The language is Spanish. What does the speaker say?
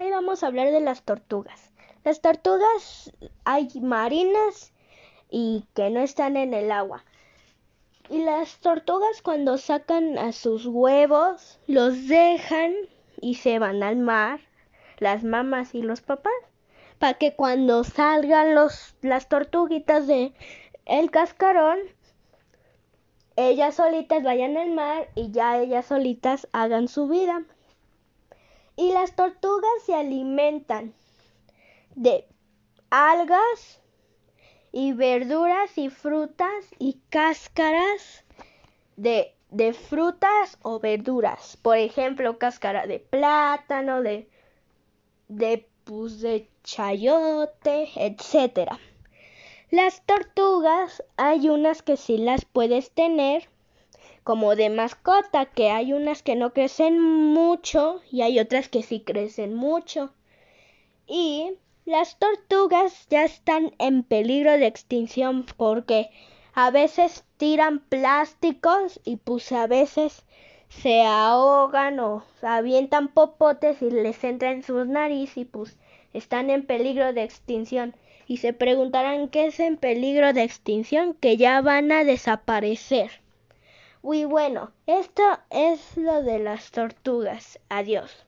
Hoy vamos a hablar de las tortugas. Las tortugas hay marinas y que no están en el agua. Y las tortugas cuando sacan a sus huevos los dejan y se van al mar, las mamás y los papás, para que cuando salgan los, las tortuguitas de el cascarón, ellas solitas vayan al mar y ya ellas solitas hagan su vida. Y las tortugas se alimentan de algas y verduras y frutas y cáscaras de, de frutas o verduras. Por ejemplo, cáscara de plátano, de, de, pues, de chayote, etcétera. Las tortugas hay unas que sí las puedes tener como de mascota, que hay unas que no crecen mucho y hay otras que sí crecen mucho. Y las tortugas ya están en peligro de extinción porque a veces tiran plásticos y pues a veces se ahogan o avientan popotes y les entra en sus nariz y pues están en peligro de extinción y se preguntarán qué es en peligro de extinción, que ya van a desaparecer. Muy bueno, esto es lo de las tortugas. Adiós.